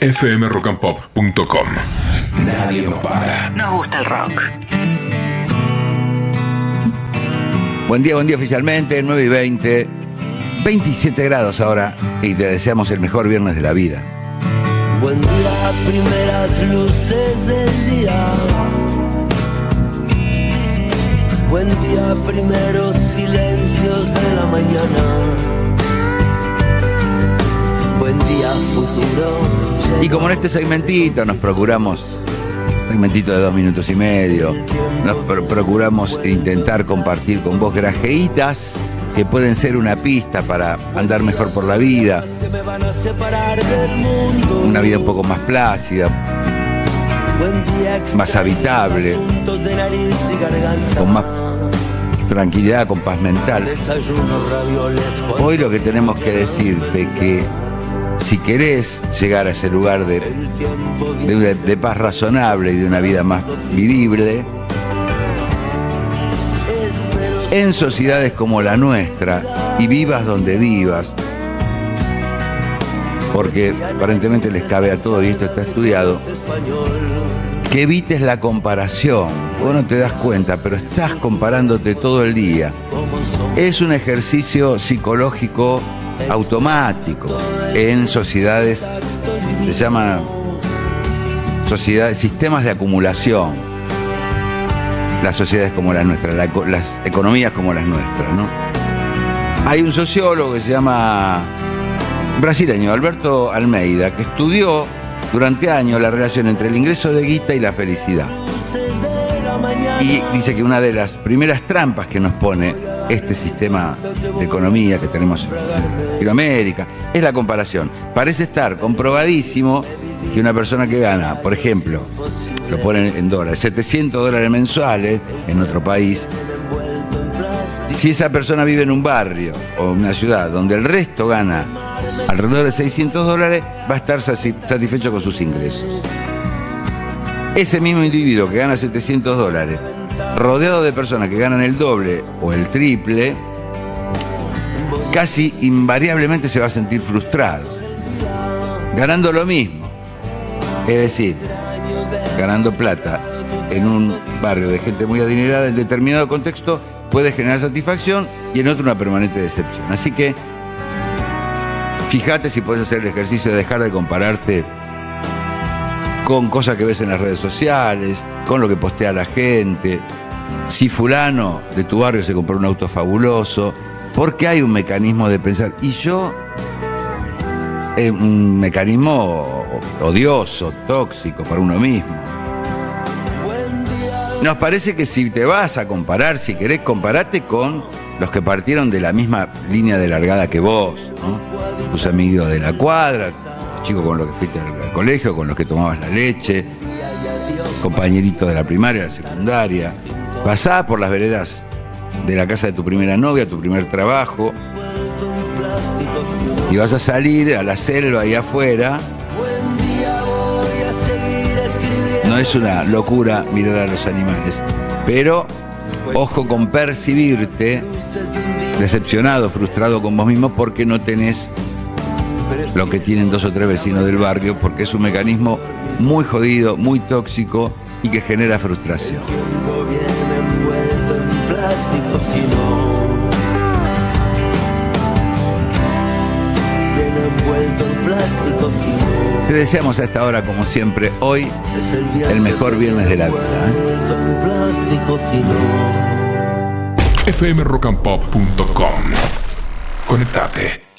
fmrockandpop.com. Nadie nos para. Nos gusta el rock. Buen día, buen día oficialmente, 9 y 20, 27 grados ahora y te deseamos el mejor viernes de la vida. Buen día, primeras luces del día. Buen día, primeros silencios de la mañana. Buen día, futuro. Y como en este segmentito nos procuramos, segmentito de dos minutos y medio, nos pro- procuramos intentar compartir con vos grajeitas que pueden ser una pista para andar mejor por la vida, una vida un poco más plácida, más habitable, con más tranquilidad, con paz mental. Hoy lo que tenemos que decirte que si querés llegar a ese lugar de, paz razonable y de una vida más vivible, en sociedades como la nuestra y vivas donde vivas, porque aparentemente les cabe a todo y esto está estudiado, que evites la comparación. Vos no te das cuenta, pero estás comparándote todo el día. Es un ejercicio psicológico automático en sociedades, se llama sociedades, sistemas de acumulación. Las sociedades como las nuestras, las economías como las nuestras, ¿no? Hay un sociólogo que se llama brasileño, Alberto Almeida, que estudió durante años la relación entre el ingreso de guita y la felicidad. Y dice que una de las primeras trampas que nos pone este sistema de economía que tenemos en Latinoamérica es la comparación. Parece estar comprobadísimo que una persona que gana, por ejemplo, lo ponen en dólares, 700 dólares mensuales en otro país, si esa persona vive en un barrio o una ciudad donde el resto gana alrededor de 600 dólares, va a estar satisfecho con sus ingresos. Ese mismo individuo que gana 700 dólares, rodeado de personas que ganan el doble o el triple, casi invariablemente se va a sentir frustrado. Ganando lo mismo. Es decir, ganando plata en un barrio de gente muy adinerada en determinado contexto puede generar satisfacción y en otro una permanente decepción. Así que fíjate si puedes hacer el ejercicio de dejar de compararte con cosas que ves en las redes sociales, con lo que postea la gente. Si fulano de tu barrio se compró un auto fabuloso, porque hay un mecanismo de pensar, y yo, es un mecanismo odioso, tóxico para uno mismo. Nos parece que si te vas a comparar, si querés, comparate con los que partieron de la misma línea de largada que vos, ¿no? Tus amigos de la cuadra, chicos con los que fuiste al colegio, con los que tomabas la leche, compañeritos de la primaria, la secundaria. Pasá por las veredas de la casa de tu primera novia, tu primer trabajo, y vas a salir a la selva y afuera. No es una locura mirar a los animales, pero ojo con percibirte decepcionado, frustrado con vos mismo porque no tenés lo que tienen dos o tres vecinos del barrio, porque es un mecanismo muy jodido, muy tóxico y que genera frustración. Plástico fino. Viene envuelto en plástico fino. Te deseamos a esta hora, como siempre, hoy Es el, el mejor viernes de la vida. ¿eh? envuelto en plástico fino. fmrockandpop.com. Conectate.